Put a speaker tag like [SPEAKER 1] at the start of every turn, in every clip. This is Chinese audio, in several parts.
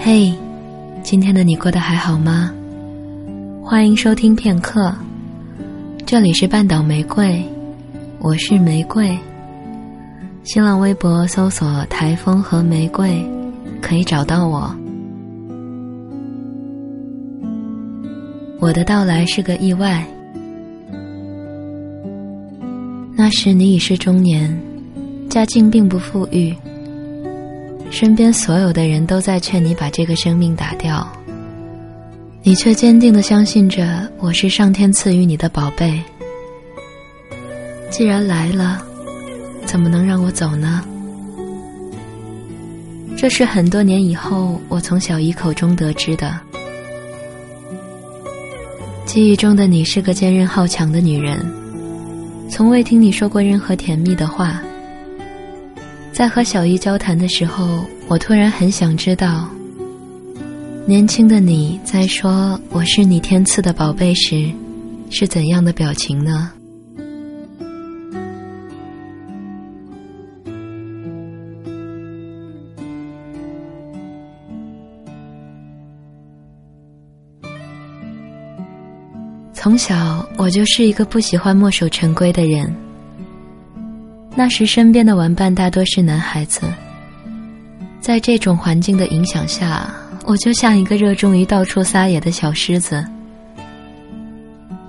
[SPEAKER 1] 嘿，今天的你过得还好吗？欢迎收听片刻，这里是半岛玫瑰，我是玫瑰。新浪微博搜索“台风和玫瑰”，可以找到我。我的到来是个意外。那时你已是中年，家境并不富裕，身边所有的人都在劝你把这个生命打掉，你却坚定的相信着我是上天赐予你的宝贝。既然来了，怎么能让我走呢？这是很多年以后我从小姨口中得知的。记忆中的你是个坚韧好强的女人。从未听你说过任何甜蜜的话。在和小姨交谈的时候，我突然很想知道，年轻的你在说我是你天赐的宝贝时，是怎样的表情呢？从小我就是一个不喜欢墨守成规的人。那时身边的玩伴大多是男孩子，在这种环境的影响下，我就像一个热衷于到处撒野的小狮子。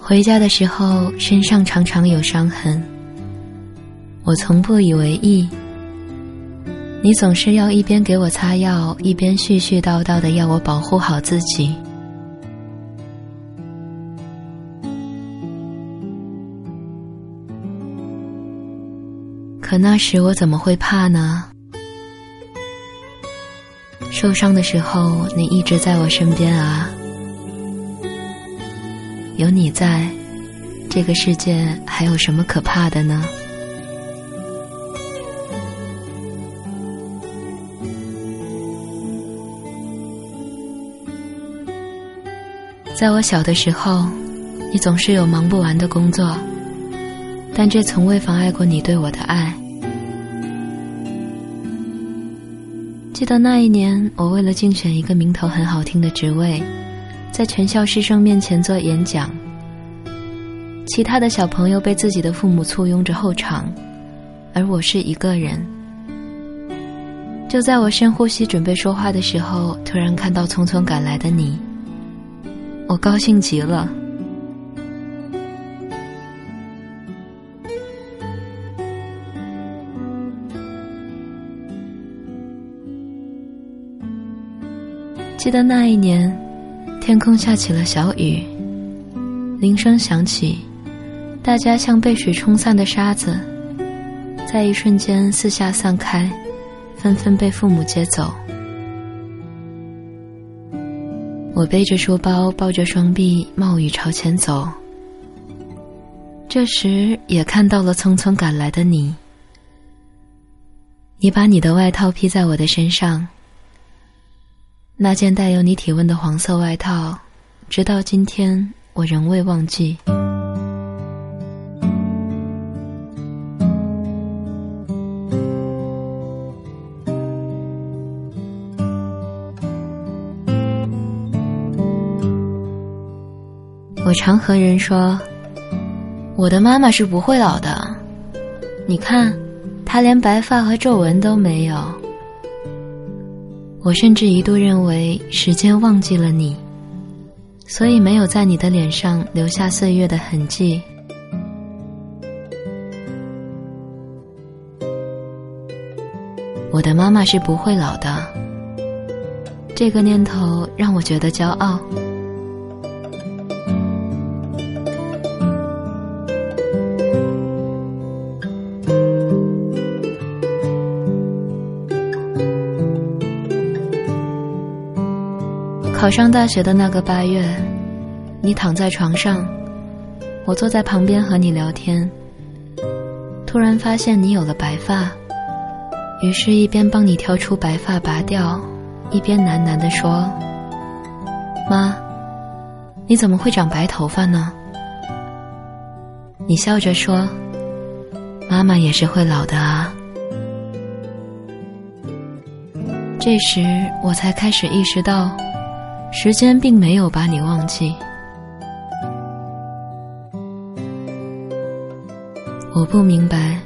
[SPEAKER 1] 回家的时候身上常常有伤痕，我从不以为意。你总是要一边给我擦药，一边絮絮叨叨的要我保护好自己。可那时我怎么会怕呢？受伤的时候，你一直在我身边啊。有你在，这个世界还有什么可怕的呢？在我小的时候，你总是有忙不完的工作，但这从未妨碍过你对我的爱。记得那一年，我为了竞选一个名头很好听的职位，在全校师生面前做演讲。其他的小朋友被自己的父母簇拥着候场，而我是一个人。就在我深呼吸准备说话的时候，突然看到匆匆赶来的你，我高兴极了。记得那一年，天空下起了小雨，铃声响起，大家像被水冲散的沙子，在一瞬间四下散开，纷纷被父母接走。我背着书包，抱着双臂，冒雨朝前走。这时，也看到了匆匆赶来的你，你把你的外套披在我的身上。那件带有你体温的黄色外套，直到今天我仍未忘记。我常和人说，我的妈妈是不会老的。你看，她连白发和皱纹都没有。我甚至一度认为时间忘记了你，所以没有在你的脸上留下岁月的痕迹。我的妈妈是不会老的，这个念头让我觉得骄傲。考上大学的那个八月，你躺在床上，我坐在旁边和你聊天。突然发现你有了白发，于是，一边帮你挑出白发拔掉，一边喃喃地说：“妈，你怎么会长白头发呢？”你笑着说：“妈妈也是会老的啊。”这时我才开始意识到，时间并没有把你忘记。我不明白，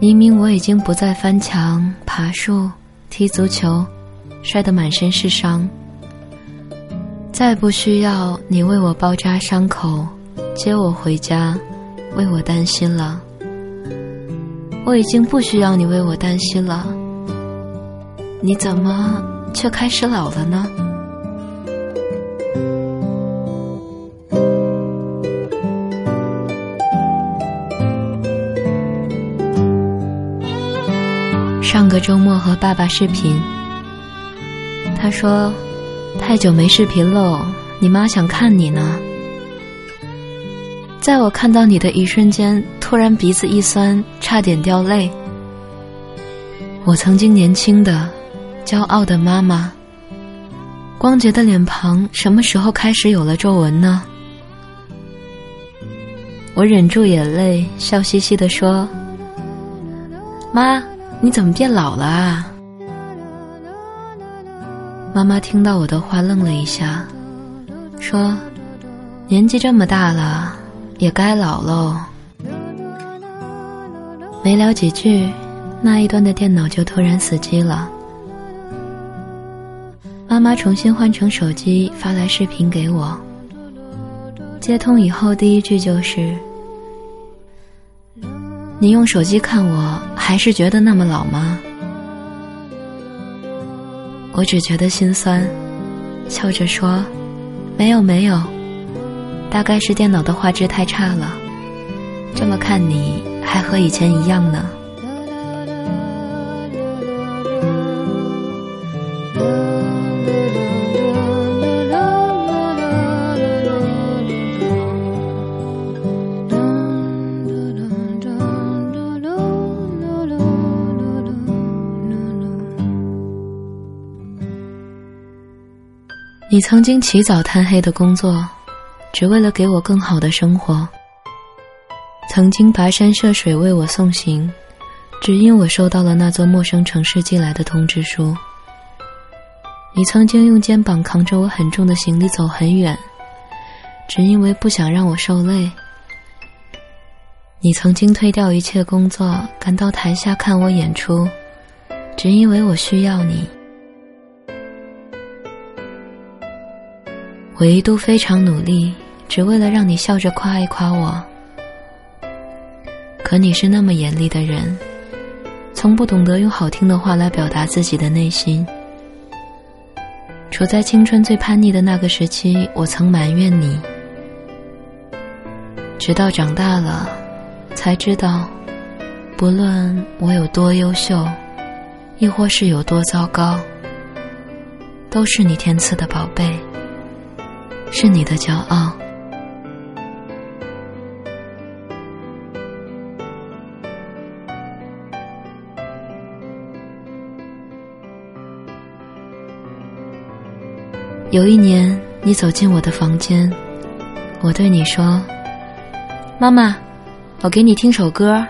[SPEAKER 1] 明明我已经不再翻墙、爬树、踢足球，摔得满身是伤，再不需要你为我包扎伤口、接我回家、为我担心了。我已经不需要你为我担心了，你怎么却开始老了呢？上个周末和爸爸视频，他说：“太久没视频喽，你妈想看你呢。”在我看到你的一瞬间，突然鼻子一酸，差点掉泪。我曾经年轻的、骄傲的妈妈，光洁的脸庞，什么时候开始有了皱纹呢？我忍住眼泪，笑嘻嘻地说：“妈。”你怎么变老了啊？妈妈听到我的话愣了一下，说：“年纪这么大了，也该老喽。”没聊几句，那一端的电脑就突然死机了。妈妈重新换成手机，发来视频给我。接通以后，第一句就是。你用手机看我，还是觉得那么老吗？我只觉得心酸，笑着说：“没有没有，大概是电脑的画质太差了，这么看你还和以前一样呢。”你曾经起早贪黑的工作，只为了给我更好的生活。曾经跋山涉水为我送行，只因我收到了那座陌生城市寄来的通知书。你曾经用肩膀扛着我很重的行李走很远，只因为不想让我受累。你曾经推掉一切工作，赶到台下看我演出，只因为我需要你。我一度非常努力，只为了让你笑着夸一夸我。可你是那么严厉的人，从不懂得用好听的话来表达自己的内心。处在青春最叛逆的那个时期，我曾埋怨你，直到长大了，才知道，不论我有多优秀，亦或是有多糟糕，都是你天赐的宝贝。是你的骄傲。有一年，你走进我的房间，我对你说：“妈妈，我给你听首歌。”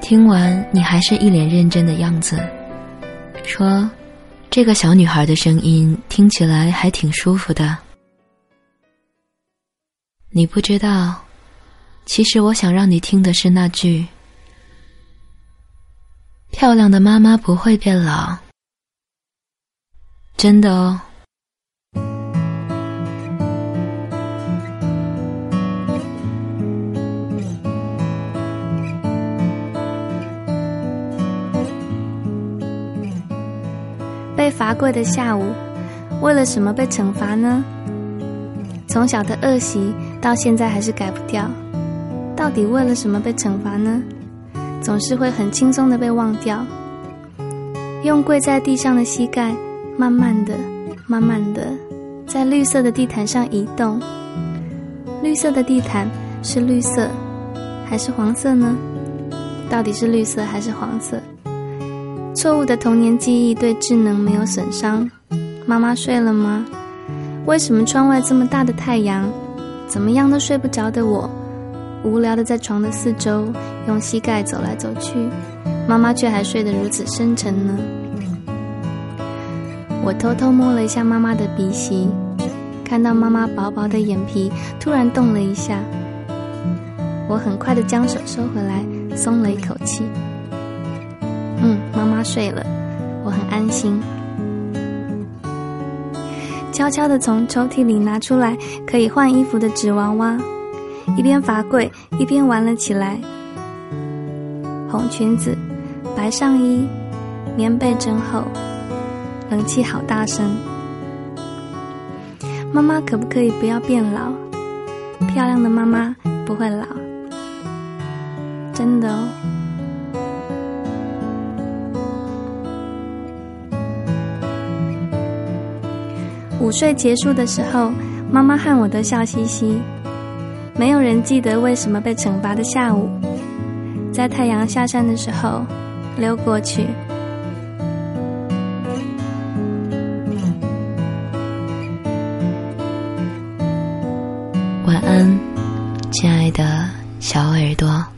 [SPEAKER 1] 听完，你还是一脸认真的样子，说。这个小女孩的声音听起来还挺舒服的。你不知道，其实我想让你听的是那句：“漂亮的妈妈不会变老。”真的哦。
[SPEAKER 2] 被罚跪的下午，为了什么被惩罚呢？从小的恶习到现在还是改不掉，到底为了什么被惩罚呢？总是会很轻松的被忘掉。用跪在地上的膝盖，慢慢的、慢慢的，在绿色的地毯上移动。绿色的地毯是绿色，还是黄色呢？到底是绿色还是黄色？错误的童年记忆对智能没有损伤。妈妈睡了吗？为什么窗外这么大的太阳，怎么样都睡不着的我，无聊的在床的四周用膝盖走来走去，妈妈却还睡得如此深沉呢。我偷偷摸了一下妈妈的鼻息，看到妈妈薄薄的眼皮突然动了一下，我很快的将手收回来，松了一口气。嗯，妈妈睡了，我很安心。悄悄的从抽屉里拿出来可以换衣服的纸娃娃，一边罚跪一边玩了起来。红裙子，白上衣，棉被真厚，冷气好大声。妈妈可不可以不要变老？漂亮的妈妈不会老，真的哦。午睡结束的时候，妈妈和我都笑嘻嘻。没有人记得为什么被惩罚的下午，在太阳下山的时候溜过去。
[SPEAKER 1] 晚安，亲爱的小耳朵。